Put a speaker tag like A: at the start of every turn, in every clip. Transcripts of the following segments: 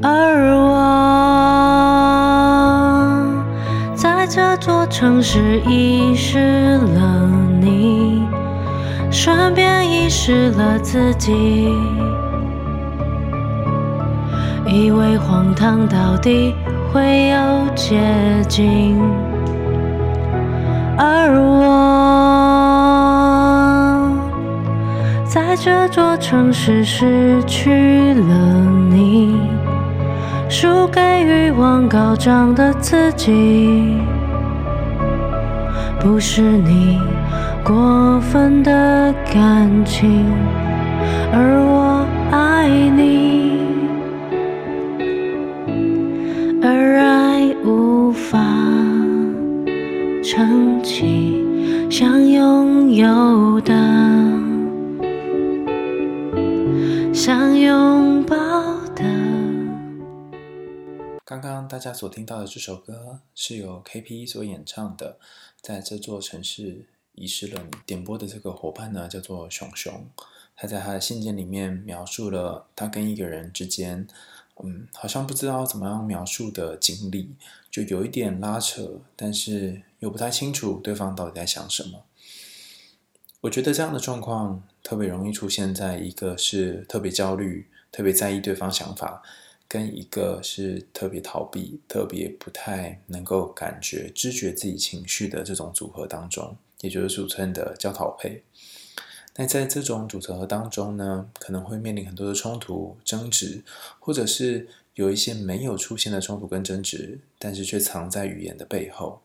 A: 而我在这座城市遗失了你，顺便遗失了自己，以为荒唐到底会有捷径，而我在这座城市失去了你，输给欲望高涨的自己，不是你过分的感情，而我爱你，
B: 大家所听到的这首歌是由 KP 所演唱的，在这座城市。遗失了你。点播的这个伙伴呢，叫做熊熊。他在他的信件里面描述了他跟一个人之间，嗯，好像不知道怎么样描述的经历，就有一点拉扯，但是又不太清楚对方到底在想什么。我觉得这样的状况特别容易出现在一个是特别焦虑、特别在意对方想法，跟一个是特别逃避、特别不太能够感觉、知觉自己情绪的这种组合当中。也就是俗称的焦逃配。那在这种组合当中呢，可能会面临很多的冲突、争执，或者是有一些没有出现的冲突跟争执，但是却藏在语言的背后。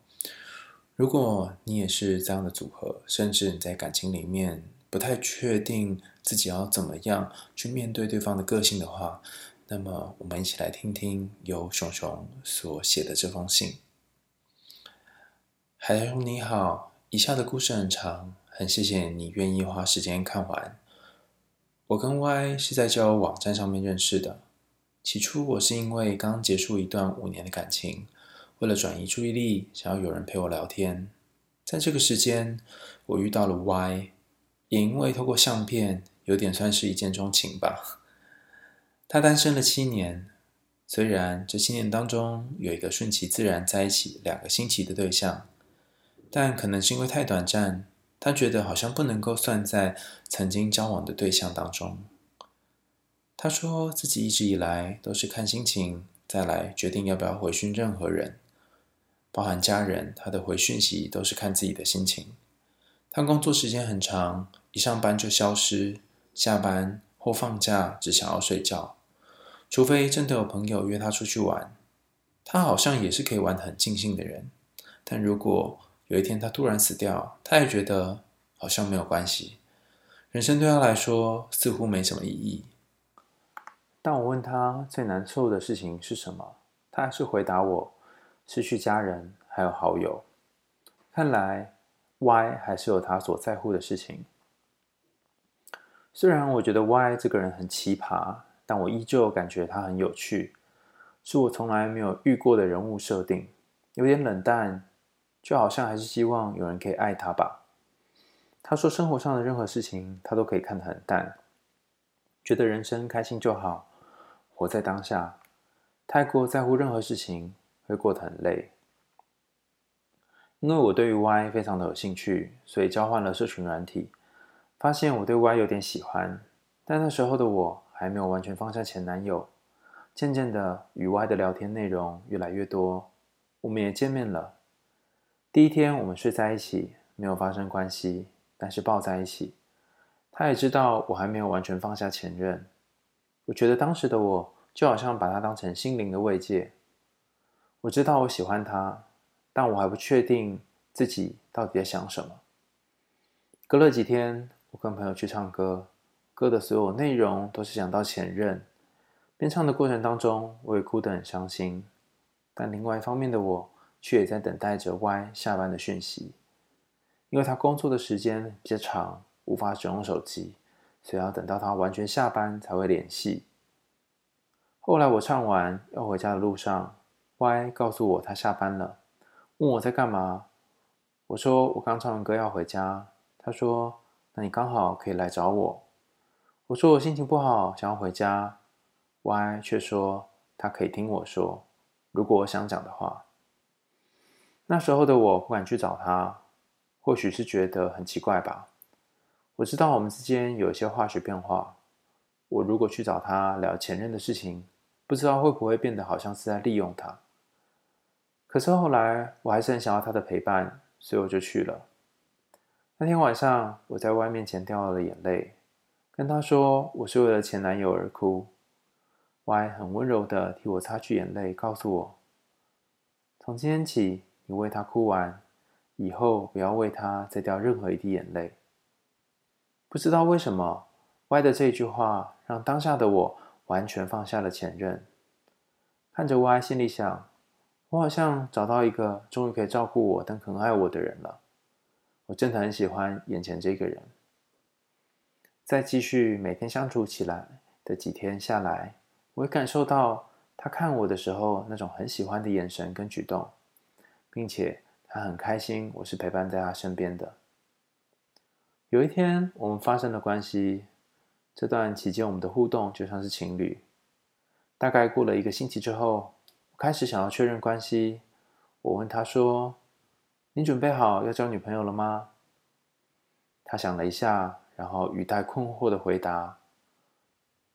B: 如果你也是这样的组合，甚至你在感情里面不太确定自己要怎么样去面对对方的个性的话，那么我们一起来听听由熊熊所写的这封信。海熊你好。以下的故事很长，很谢谢你愿意花时间看完。我跟 Y 是在交友网站上面认识的。起初我是因为刚结束一段五年的感情，为了转移注意力，想要有人陪我聊天。在这个时间，我遇到了 Y，也因为透过相片，有点算是一见钟情吧。他单身了七年，虽然这七年当中有一个顺其自然在一起两个星期的对象。但可能是因为太短暂，他觉得好像不能够算在曾经交往的对象当中。他说自己一直以来都是看心情再来决定要不要回讯任何人，包含家人，他的回讯息都是看自己的心情。他工作时间很长，一上班就消失，下班或放假只想要睡觉，除非真的有朋友约他出去玩。他好像也是可以玩得很尽兴的人，但如果有一天他突然死掉，他也觉得好像没有关系。人生对他来说似乎没什么意义。当我问他最难受的事情是什么，他还是回答我：失去家人还有好友。看来 Y 还是有他所在乎的事情。虽然我觉得 Y 这个人很奇葩，但我依旧感觉他很有趣，是我从来没有遇过的人物设定，有点冷淡。就好像还是希望有人可以爱他吧。他说生活上的任何事情他都可以看得很淡，觉得人生开心就好，活在当下。太过在乎任何事情会过得很累。因为我对于 Y 非常的有兴趣，所以交换了社群软体，发现我对 Y 有点喜欢。但那时候的我还没有完全放下前男友，渐渐的与 Y 的聊天内容越来越多，我们也见面了。第一天我们睡在一起，没有发生关系，但是抱在一起。他也知道我还没有完全放下前任。我觉得当时的我就好像把他当成心灵的慰藉。我知道我喜欢他，但我还不确定自己到底在想什么。隔了几天，我跟朋友去唱歌，歌的所有内容都是讲到前任。边唱的过程当中，我也哭得很伤心。但另外一方面的我，却也在等待着 Y 下班的讯息，因为他工作的时间比较长，无法使用手机，所以要等到他完全下班才会联系。后来我唱完要回家的路上，Y 告诉我他下班了，问我在干嘛。我说我刚唱完歌要回家。他说那你刚好可以来找我。我说我心情不好，想要回家。Y 却说他可以听我说，如果我想讲的话。那时候的我不敢去找他，或许是觉得很奇怪吧。我知道我们之间有一些化学变化。我如果去找他聊前任的事情，不知道会不会变得好像是在利用他。可是后来我还是很想要他的陪伴，所以我就去了。那天晚上我在 Y 面前掉了眼泪，跟他说我是为了前男友而哭。Y 很温柔的替我擦去眼泪，告诉我：从今天起，你为他哭完，以后不要为他再掉任何一滴眼泪。不知道为什么，Y 的这句话让当下的我完全放下了前任。看着 Y，心里想：我好像找到一个终于可以照顾我但很爱我的人了。我真的很喜欢眼前这个人。再继续每天相处起来的几天下来。我会感受到他看我的时候那种很喜欢的眼神跟举动，并且他很开心我是陪伴在他身边的。有一天我们发生了关系，这段期间我们的互动就像是情侣。大概过了一个星期之后，我开始想要确认关系。我问他说：“你准备好要交女朋友了吗？”他想了一下，然后语带困惑的回答：“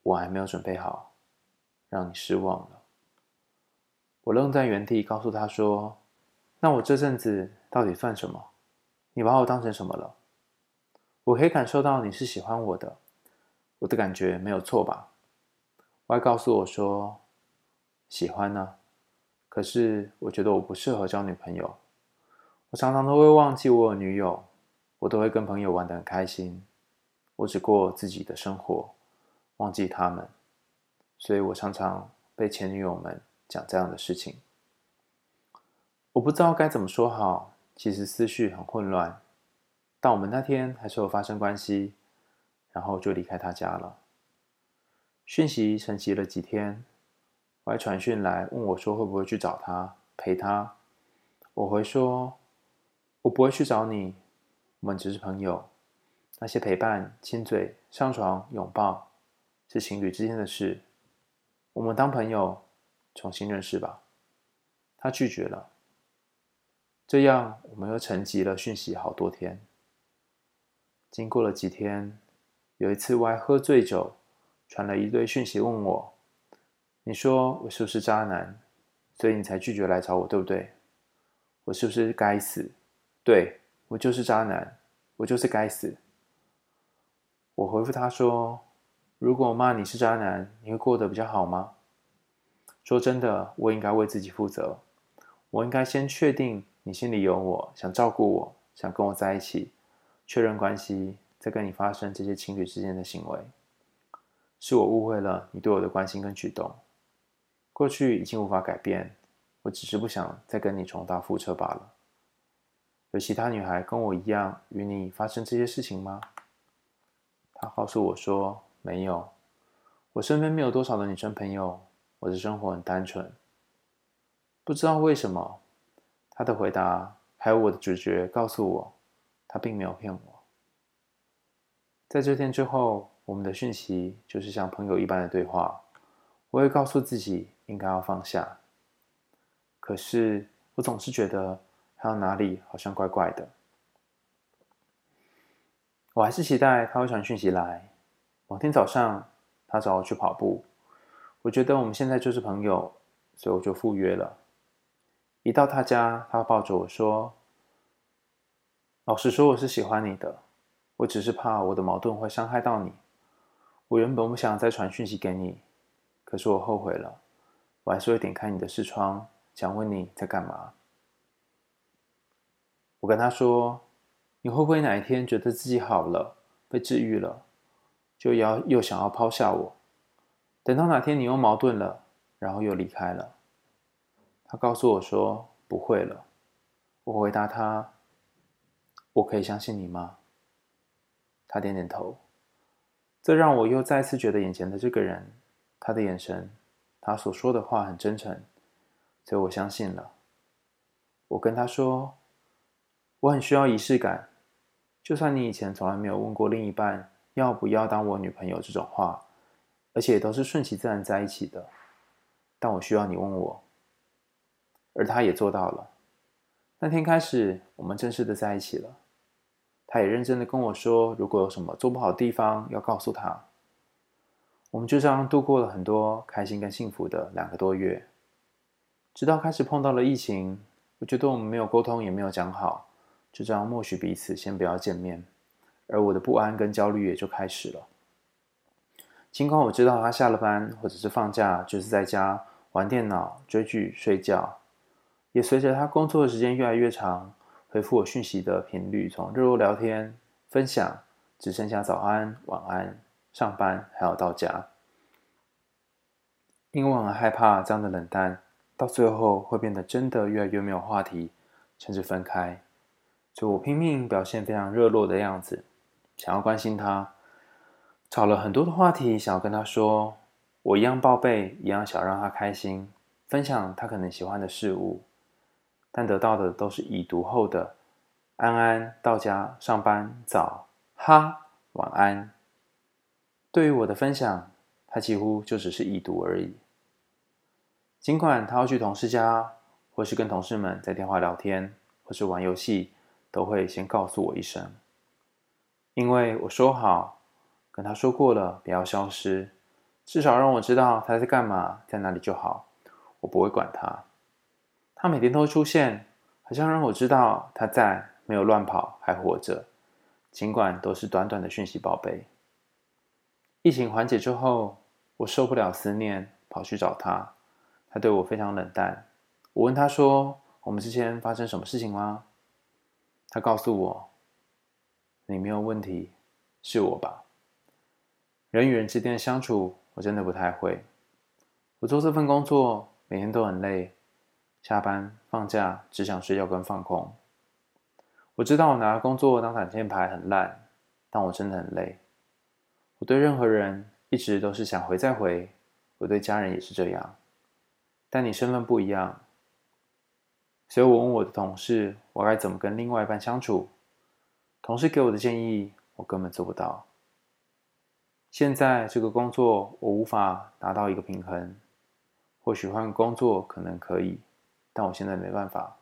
B: 我还没有准备好。”让你失望了。我愣在原地，告诉他说：“那我这阵子到底算什么？你把我当成什么了？我可以感受到你是喜欢我的，我的感觉没有错吧我还告诉我说：“喜欢呢，可是我觉得我不适合交女朋友。我常常都会忘记我有女友，我都会跟朋友玩得很开心，我只过自己的生活，忘记他们。”所以我常常被前女友们讲这样的事情，我不知道该怎么说好，其实思绪很混乱。但我们那天还是有发生关系，然后就离开他家了。讯息沉寂了几天，我还传讯来问我说会不会去找他陪他。我回说，我不会去找你，我们只是朋友。那些陪伴、亲嘴、上床、拥抱，是情侣之间的事。我们当朋友，重新认识吧。他拒绝了。这样，我们又沉寂了讯息好多天。经过了几天，有一次我还喝醉酒，传了一堆讯息问我：“你说我是不是渣男？所以你才拒绝来找我，对不对？我是不是该死？对，我就是渣男，我就是该死。”我回复他说。如果骂你是渣男，你会过得比较好吗？说真的，我应该为自己负责。我应该先确定你心里有我，想照顾我，想跟我在一起，确认关系，再跟你发生这些情侣之间的行为。是我误会了你对我的关心跟举动。过去已经无法改变，我只是不想再跟你重蹈覆辙罢了。有其他女孩跟我一样与你发生这些事情吗？他告诉我说。没有，我身边没有多少的女生朋友。我的生活很单纯。不知道为什么，他的回答还有我的直觉告诉我，他并没有骗我。在这天之后，我们的讯息就是像朋友一般的对话。我会告诉自己应该要放下，可是我总是觉得还有哪里好像怪怪的。我还是期待他会传讯息来。某天早上，他找我去跑步，我觉得我们现在就是朋友，所以我就赴约了。一到他家，他抱着我说：“老实说，我是喜欢你的，我只是怕我的矛盾会伤害到你。我原本不想再传讯息给你，可是我后悔了，我还是会点开你的视窗，想问你在干嘛。”我跟他说：“你会不会哪一天觉得自己好了，被治愈了？”就要又想要抛下我，等到哪天你又矛盾了，然后又离开了。他告诉我说不会了。我回答他：我可以相信你吗？他点点头。这让我又再次觉得眼前的这个人，他的眼神，他所说的话很真诚，所以我相信了。我跟他说：我很需要仪式感，就算你以前从来没有问过另一半。要不要当我女朋友这种话，而且都是顺其自然在一起的。但我需要你问我。”而他也做到了。那天开始，我们正式的在一起了。他也认真的跟我说，如果有什么做不好的地方，要告诉他。我们就这样度过了很多开心跟幸福的两个多月，直到开始碰到了疫情。我觉得我们没有沟通，也没有讲好，就这样默许彼此先不要见面，而我的不安跟焦虑也就开始了。尽管我知道他下了班或者是放假，就是在家玩电脑、追剧、睡觉，也随着他工作的时间越来越长，回复我讯息的频率从热络聊天、分享，只剩下早安、晚安。上班还有到家，因为我很害怕这样的冷淡到最后会变得真的越来越没有话题，甚至分开。就我拼命表现非常热络的样子，想要关心他，找了很多的话题想要跟他说，我一样报备，一样想让他开心，分享他可能喜欢的事物，但得到的都是已读后的安安到家上班早哈晚安。对于我的分享，他几乎就只是已读而已。尽管他要去同事家，或是跟同事们在电话聊天，或是玩游戏，都会先告诉我一声，因为我说好跟他说过了，不要消失，至少让我知道他在干嘛，在哪里就好，我不会管他。他每天都出现，好像让我知道他在，没有乱跑，还活着。尽管都是短短的讯息报备。疫情缓解之后，我受不了思念，跑去找他。他对我非常冷淡。我问他说：“我们之间发生什么事情吗？”他告诉我：“你没有问题，是我吧？”人与人之间的相处，我真的不太会。我做这份工作，每天都很累，下班放假只想睡觉跟放空。我知道我拿工作当挡箭牌很烂，但我真的很累。我对任何人一直都是想回再回，我对家人也是这样。但你身份不一样，所以我问我的同事，我该怎么跟另外一半相处？同事给我的建议，我根本做不到。现在这个工作，我无法达到一个平衡。或许换个工作可能可以，但我现在没办法。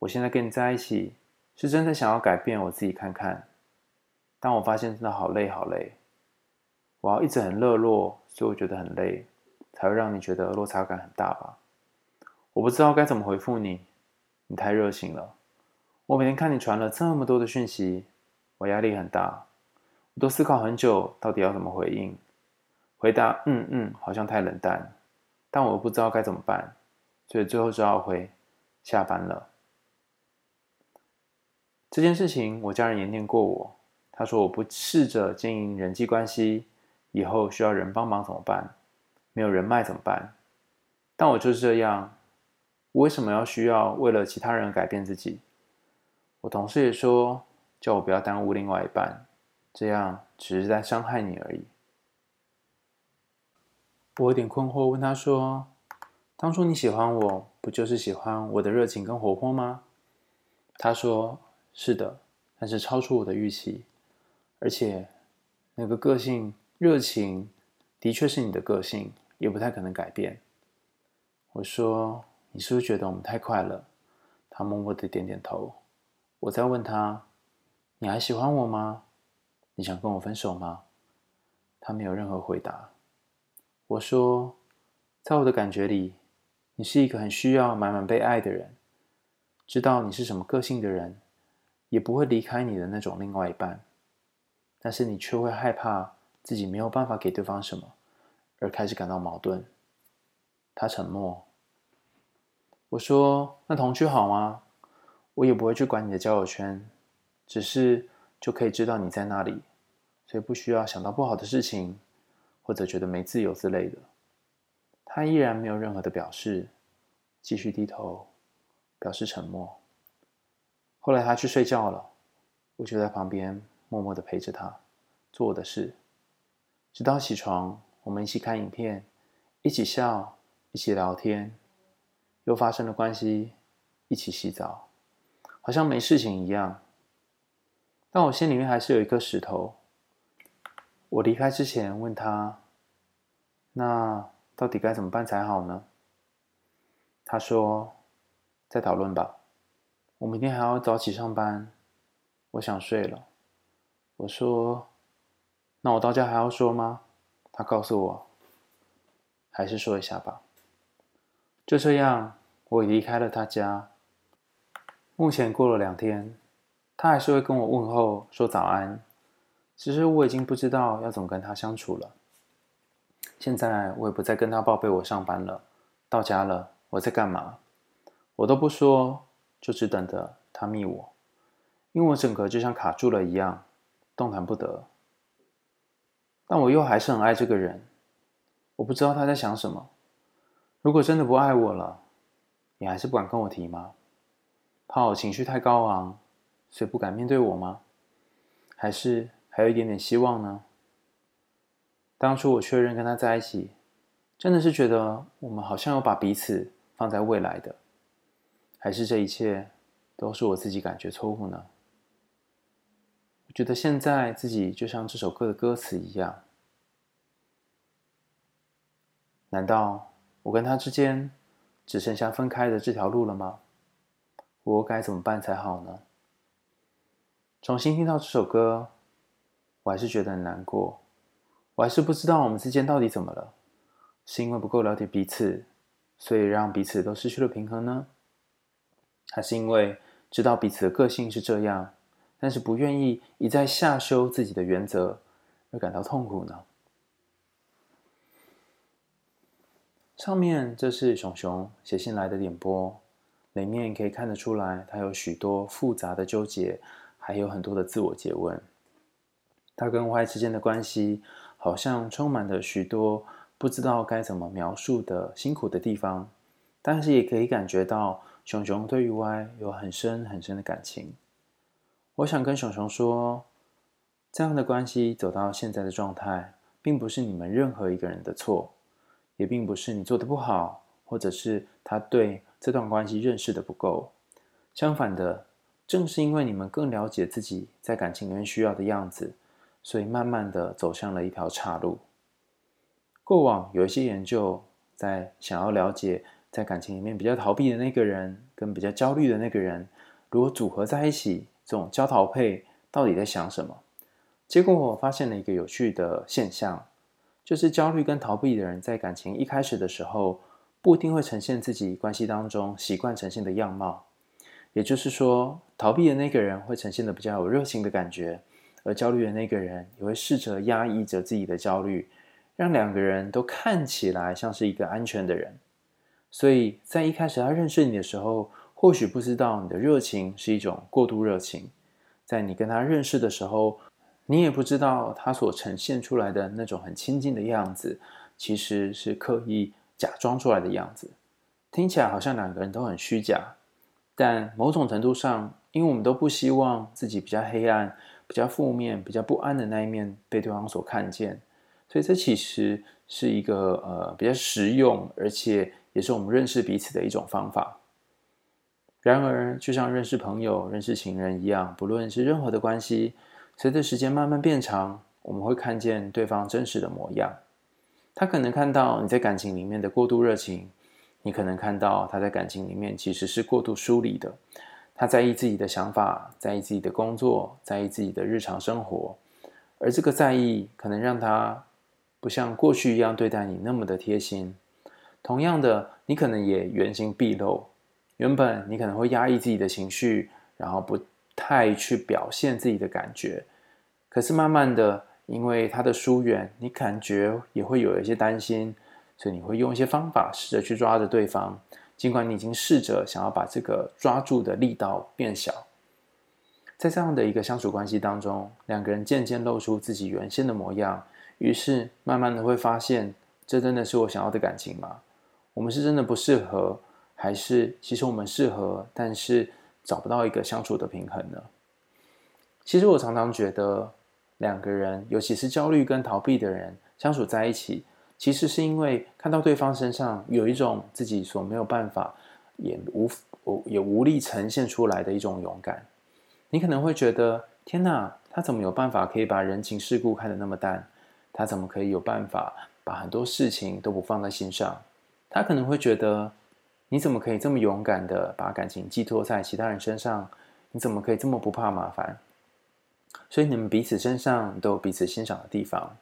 B: 我现在跟你在一起，是真的想要改变我自己看看。当我发现真的好累好累，我要一直很热络，所以我觉得很累，才会让你觉得落差感很大吧？我不知道该怎么回复你，你太热情了。我每天看你传了这么多的讯息，我压力很大，我都思考很久，到底要怎么回应？回答嗯嗯，好像太冷淡，但我又不知道该怎么办，所以最后只好回下班了。这件事情，我家人也念过我。他说：“我不试着经营人际关系，以后需要人帮忙怎么办？没有人脉怎么办？但我就是这样，我为什么要需要为了其他人改变自己？”我同事也说：“叫我不要耽误另外一半，这样只是在伤害你而已。”我有点困惑，问他说：“当初你喜欢我，不就是喜欢我的热情跟活泼吗？”他说：“是的，但是超出我的预期。”而且，那个个性热情，的确是你的个性，也不太可能改变。我说：“你是不是觉得我们太快了？”他默默的点点头。我再问他：“你还喜欢我吗？你想跟我分手吗？”他没有任何回答。我说：“在我的感觉里，你是一个很需要满满被爱的人，知道你是什么个性的人，也不会离开你的那种另外一半。”但是你却会害怕自己没有办法给对方什么，而开始感到矛盾。他沉默。我说：“那同居好吗？我也不会去管你的交友圈，只是就可以知道你在那里，所以不需要想到不好的事情，或者觉得没自由之类的。”他依然没有任何的表示，继续低头，表示沉默。后来他去睡觉了，我就在旁边。默默的陪着他，做我的事，直到起床，我们一起看影片，一起笑，一起聊天，又发生了关系，一起洗澡，好像没事情一样。但我心里面还是有一颗石头。我离开之前问他：“那到底该怎么办才好呢？他说：“再讨论吧，我明天还要早起上班，我想睡了。”我说：“那我到家还要说吗？”他告诉我：“还是说一下吧。”就这样，我离开了他家。目前过了两天，他还是会跟我问候说早安。其实我已经不知道要怎么跟他相处了。现在我也不再跟他报备我上班了，到家了，我在干嘛，我都不说，就只等着他密我，因为我整个就像卡住了一样，动弹不得。但我又还是很爱这个人，我不知道他在想什么。如果真的不爱我了，你还是不敢跟我提吗？怕我情绪太高昂，所以不敢面对我吗？还是还有一点点希望呢？当初我确认跟他在一起，真的是觉得我们好像要把彼此放在未来的，还是这一切都是我自己感觉错误呢？我觉得现在自己就像这首歌的歌词一样，难道我跟他之间只剩下分开的这条路了吗？我该怎么办才好呢？重新听到这首歌，我还是觉得很难过。我还是不知道我们之间到底怎么了，是因为不够了解彼此，所以让彼此都失去了平衡呢？还是因为知道彼此的个性是这样，但是不愿意一再下修自己的原则而感到痛苦呢？上面这是熊熊写信来的点播，里面可以看得出来，他有许多复杂的纠结，还有很多的自我诘问。他跟 Y 之间的关系。好像充满了许多不知道该怎么描述的辛苦的地方，但是也可以感觉到熊熊对于 Y 有很深很深的感情。我想跟熊熊说，这样的关系走到现在的状态，并不是你们任何一个人的错，也并不是你做的不好，或者是他对这段关系认识的不够。相反的，正是因为你们更了解自己在感情里面需要的样子。所以慢慢的走向了一条岔路。过往有一些研究在想要了解，在感情里面比较逃避的那个人跟比较焦虑的那个人，如果组合在一起，这种焦逃配到底在想什么？结果我发现了一个有趣的现象，就是焦虑跟逃避的人在感情一开始的时候，不一定会呈现自己关系当中习惯呈现的样貌。也就是说，逃避的那个人会呈现的比较有热情的感觉。而焦虑的那个人也会试着压抑着自己的焦虑，让两个人都看起来像是一个安全的人。所以在一开始他认识你的时候，或许不知道你的热情是一种过度热情；在你跟他认识的时候，你也不知道他所呈现出来的那种很亲近的样子，其实是刻意假装出来的样子。听起来好像两个人都很虚假，但某种程度上，因为我们都不希望自己比较黑暗。比较负面、比较不安的那一面被对方所看见，所以这其实是一个呃比较实用，而且也是我们认识彼此的一种方法。然而，就像认识朋友、认识情人一样，不论是任何的关系，随着时间慢慢变长，我们会看见对方真实的模样。他可能看到你在感情里面的过度热情，你可能看到他在感情里面其实是过度疏离的。他在意自己的想法，在意自己的工作，在意自己的日常生活，而这个在意可能让他不像过去一样对待你那么的贴心。同样的，你可能也原形毕露。原本你可能会压抑自己的情绪，然后不太去表现自己的感觉。可是慢慢的，因为他的疏远，你感觉也会有一些担心，所以你会用一些方法试着去抓着对方。尽管你已经试着想要把这个抓住的力道变小，在这样的一个相处关系当中，两个人渐渐露出自己原先的模样，于是慢慢的会发现，这真的是我想要的感情吗？我们是真的不适合，还是其实我们适合，但是找不到一个相处的平衡呢？其实我常常觉得，两个人，尤其是焦虑跟逃避的人，相处在一起。其实是因为看到对方身上有一种自己所没有办法，也无也无力呈现出来的一种勇敢。你可能会觉得，天哪，他怎么有办法可以把人情世故看得那么淡？他怎么可以有办法把很多事情都不放在心上。他可能会觉得，你怎么可以这么勇敢的把感情寄托在其他人身上？你怎么可以这么不怕麻烦？所以你们彼此身上都有彼此欣赏的地方。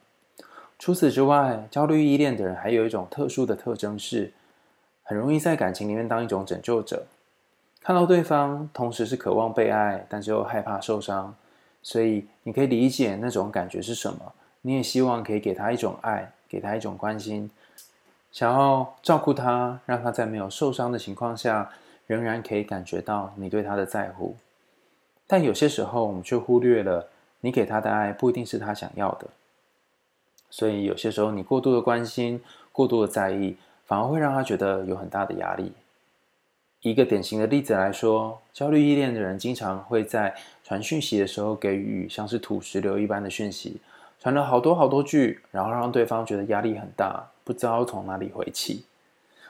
B: 除此之外，焦虑依恋的人还有一种特殊的特征是，很容易在感情里面当一种拯救者。看到对方同时是渴望被爱，但是又害怕受伤，所以你可以理解那种感觉是什么。你也希望可以给他一种爱，给他一种关心，想要照顾他，让他在没有受伤的情况下，仍然可以感觉到你对他的在乎。但有些时候，我们却忽略了，你给他的爱不一定是他想要的。所以有些时候，你过度的关心、过度的在意，反而会让他觉得有很大的压力。一个典型的例子来说，焦虑依恋的人经常会在传讯息的时候给予像是土石流一般的讯息，传了好多好多句，然后让对方觉得压力很大，不知道从哪里回气。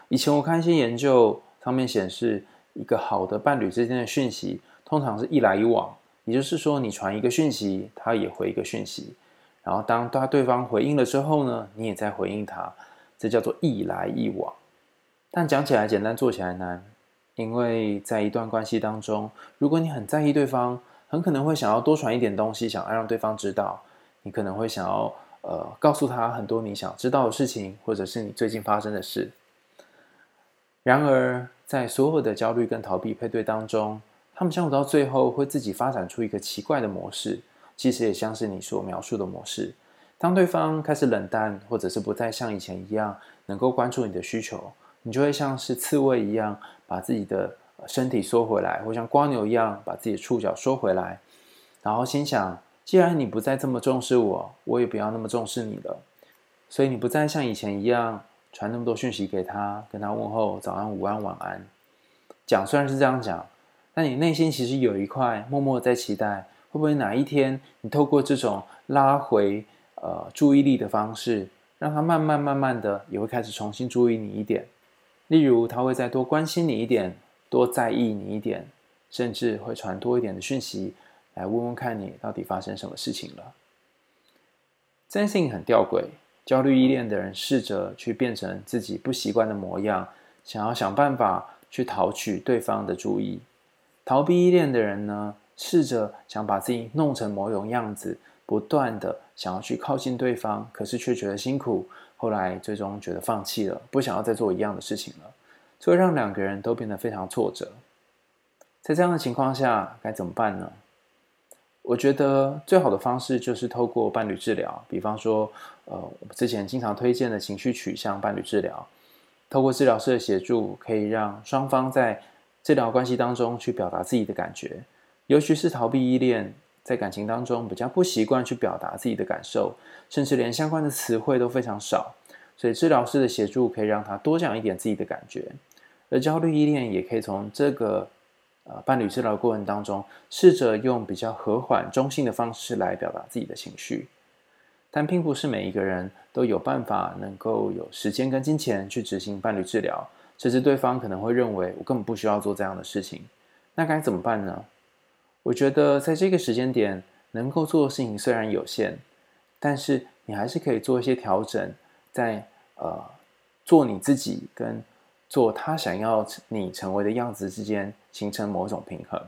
B: 以前我看一些研究，上面显示，一个好的伴侣之间的讯息，通常是一来一往，也就是说，你传一个讯息，他也回一个讯息，然后当他对方回应了之后呢，你也在回应他，这叫做一来一往。但讲起来简单，做起来难。因为在一段关系当中，如果你很在意对方，很可能会想要多传一点东西，想要让对方知道。你可能会想要呃告诉他很多你想知道的事情，或者是你最近发生的事。然而，在所有的焦虑跟逃避配对当中，他们相处到最后会自己发展出一个奇怪的模式，其实也像是你所描述的模式。当对方开始冷淡，或者是不再像以前一样能够关注你的需求。你就会像是刺猬一样，把自己的身体缩回来，或像蜗牛一样把自己的触角缩回来，然后心想：既然你不再这么重视我，我也不要那么重视你了。所以你不再像以前一样传那么多讯息给他，跟他问候早安、午安、晚安。讲虽然是这样讲，但你内心其实有一块默默在期待，会不会哪一天你透过这种拉回呃注意力的方式，让他慢慢慢慢的也会开始重新注意你一点。例如，他会再多关心你一点，多在意你一点，甚至会传多一点的讯息来问问看你到底发生什么事情了。这件事情很吊诡，焦虑依恋的人试着去变成自己不习惯的模样，想要想办法去讨取对方的注意；逃避依恋的人呢，试着想把自己弄成某种样子，不断的想要去靠近对方，可是却觉得辛苦。后来最终觉得放弃了，不想要再做一样的事情了，这会让两个人都变得非常挫折。在这样的情况下，该怎么办呢？我觉得最好的方式就是透过伴侣治疗，比方说，呃，我们之前经常推荐的情绪取向伴侣治疗，透过治疗师的协助，可以让双方在治疗关系当中去表达自己的感觉，尤其是逃避依恋。在感情当中比较不习惯去表达自己的感受，甚至连相关的词汇都非常少，所以治疗师的协助可以让他多讲一点自己的感觉。而焦虑依恋也可以从这个呃伴侣治疗过程当中，试着用比较和缓、中性的方式来表达自己的情绪。但并不是每一个人都有办法能够有时间跟金钱去执行伴侣治疗，甚至对方可能会认为我根本不需要做这样的事情。那该怎么办呢？我觉得在这个时间点能够做的事情虽然有限，但是你还是可以做一些调整，在呃做你自己跟做他想要你成为的样子之间形成某种平衡。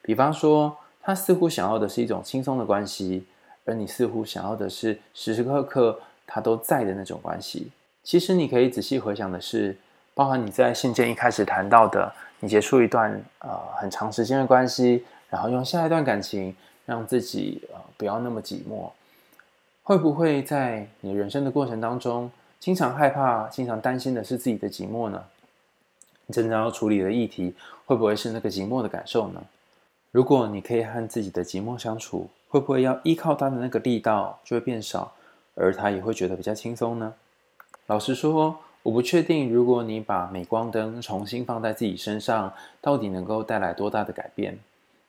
B: 比方说，他似乎想要的是一种轻松的关系，而你似乎想要的是时时刻刻他都在的那种关系。其实你可以仔细回想的是，包含你在信件一开始谈到的，你结束一段呃很长时间的关系。然后用下一段感情让自己呃不要那么寂寞，会不会在你人生的过程当中，经常害怕、经常担心的是自己的寂寞呢？你真正要处理的议题，会不会是那个寂寞的感受呢？如果你可以和自己的寂寞相处，会不会要依靠他的那个力道就会变少，而他也会觉得比较轻松呢？老实说，我不确定，如果你把镁光灯重新放在自己身上，到底能够带来多大的改变。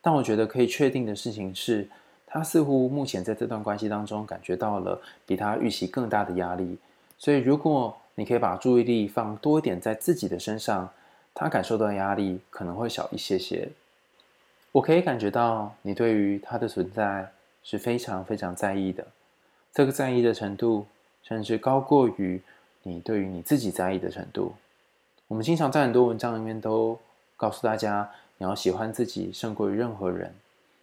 B: 但我觉得可以确定的事情是，他似乎目前在这段关系当中感觉到了比他预期更大的压力。所以，如果你可以把注意力放多一点在自己的身上，他感受到的压力可能会小一些些。我可以感觉到你对于他的存在是非常非常在意的。这个在意的程度，甚至高过于你对于你自己在意的程度。我们经常在很多文章里面都告诉大家，你要喜欢自己胜过于任何人，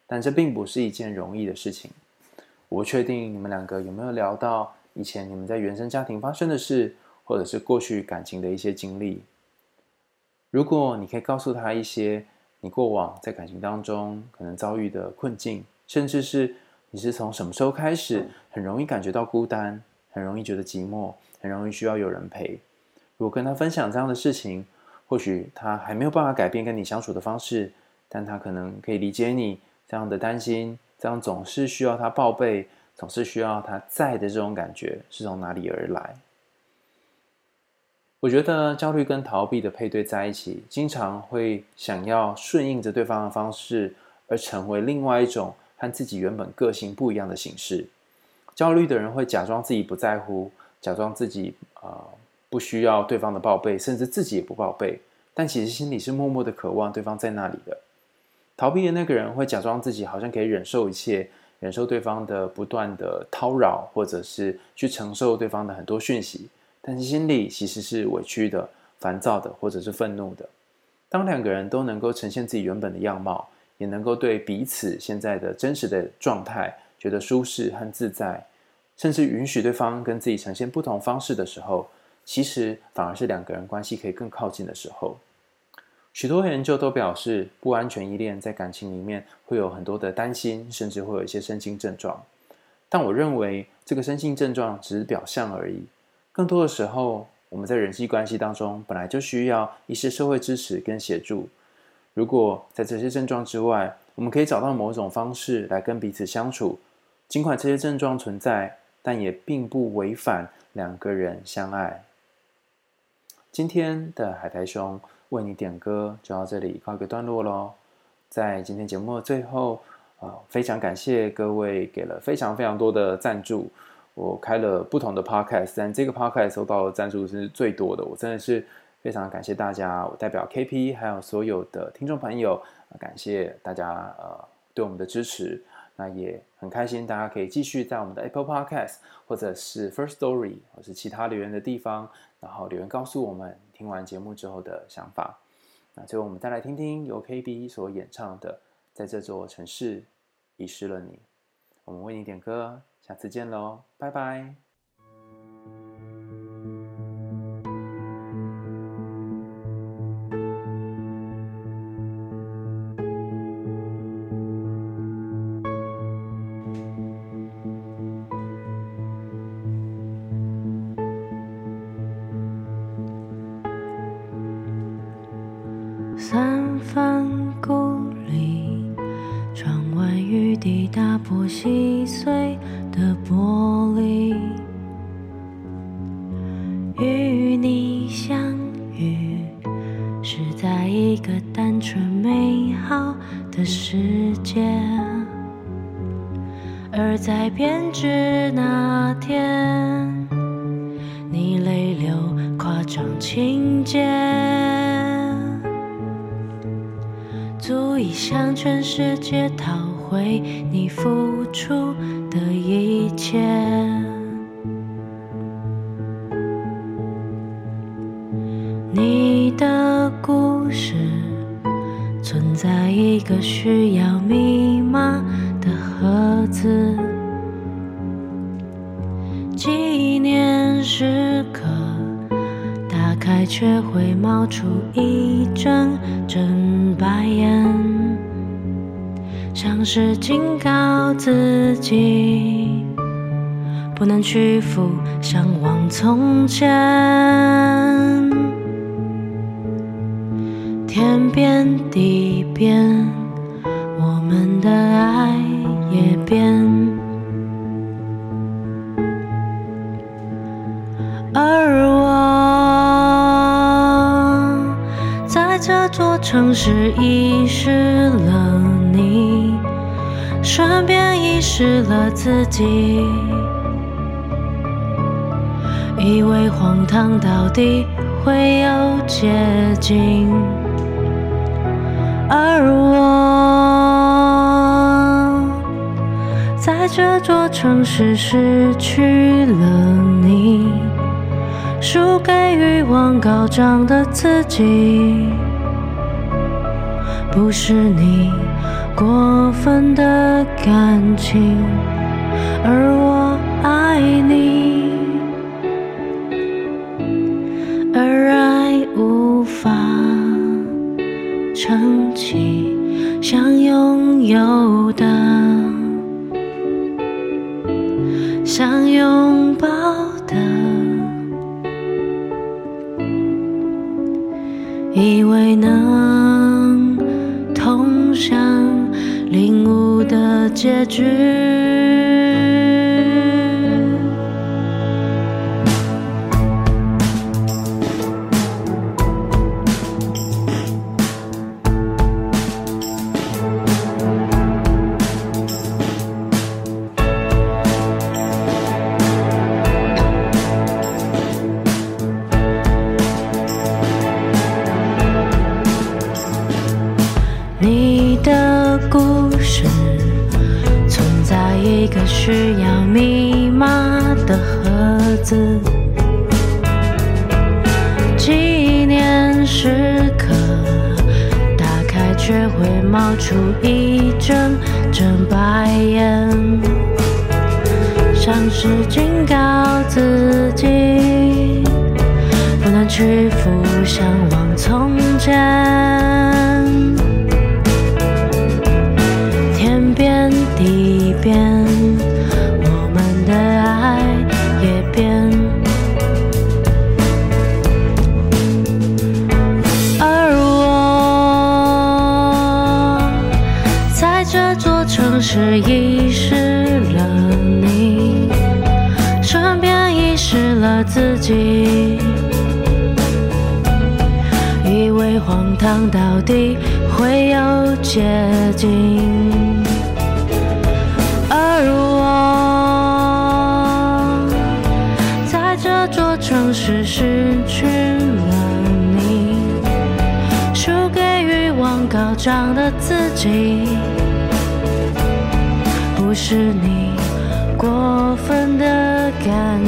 B: 但这并不是一件容易的事情。我不确定你们两个有没有聊到以前你们在原生家庭发生的事，或者是过去感情的一些经历。如果你可以告诉他一些你过往在感情当中可能遭遇的困境，甚至是你是从什么时候开始很容易感觉到孤单，很容易觉得寂寞，很容易需要有人陪。如果跟他分享这样的事情，或许他还没有办法改变跟你相处的方式，但他可能可以理解你这样的担心，这样总是需要他报备，总是需要他在的这种感觉是从哪里而来。我觉得焦虑跟逃避的配对在一起，经常会想要顺应着对方的方式，而成为另外一种和自己原本个性不一样的形式。焦虑的人会假装自己不在乎，假装自己呃不需要对方的报备，甚至自己也不报备，但其实心里是默默的渴望对方在那里的。逃避的那个人会假装自己好像可以忍受一切，忍受对方的不断的叨扰，或者是去承受对方的很多讯息。但是心里其实是委屈的、烦躁的，或者是愤怒的。当两个人都能够呈现自己原本的样貌，也能够对彼此现在的真实的状态觉得舒适和自在，甚至允许对方跟自己呈现不同方式的时候，其实反而是两个人关系可以更靠近的时候。许多研究都表示，不安全依恋在感情里面会有很多的担心，甚至会有一些身心症状。但我认为，这个身心症状只是表象而已。更多的时候，我们在人际关系当中本来就需要一些社会支持跟协助。如果在这些症状之外，我们可以找到某种方式来跟彼此相处，尽管这些症状存在，但也并不违反两个人相爱。今天的海苔熊为你点歌就到这里告一个段落喽。在今天节目的最后，呃，非常感谢各位给了非常非常多的赞助。我开了不同的 podcast，但这个 podcast 收到的赞助是最多的。我真的是非常感谢大家，我代表 KP 还有所有的听众朋友，感谢大家呃对我们的支持。那也很开心，大家可以继续在我们的 Apple Podcast 或者是 First Story 或是其他留言的地方，然后留言告诉我们听完节目之后的想法。那最后我们再来听听由 KB 所演唱的《在这座城市遗失了你》，我们为你点歌。下次见喽，拜拜。
A: 世界，而在编织那天，你泪流夸张情节，足以向全世界讨回你付出的一切，你的故事一个需要密码的盒子，纪念时刻打开却会冒出一阵阵白烟。像是警告自己，不能屈服，向往从前。天变地变，我们的爱也变。而我在这座城市遗失了你。顺便遗失了自己，以为荒唐到底会有捷径，而我在这座城市失去了你，输给欲望高涨的自己，不是你过分的感情，而我爱你，才能通向领悟的结局。是否向往从前？天变地变，我们的爱也变。而我在这座城市遗失了你，顺便遗失了自己。为荒唐到底会有捷径，而我在这座城市失去了你，输给欲望高涨的自己。不是你过分的感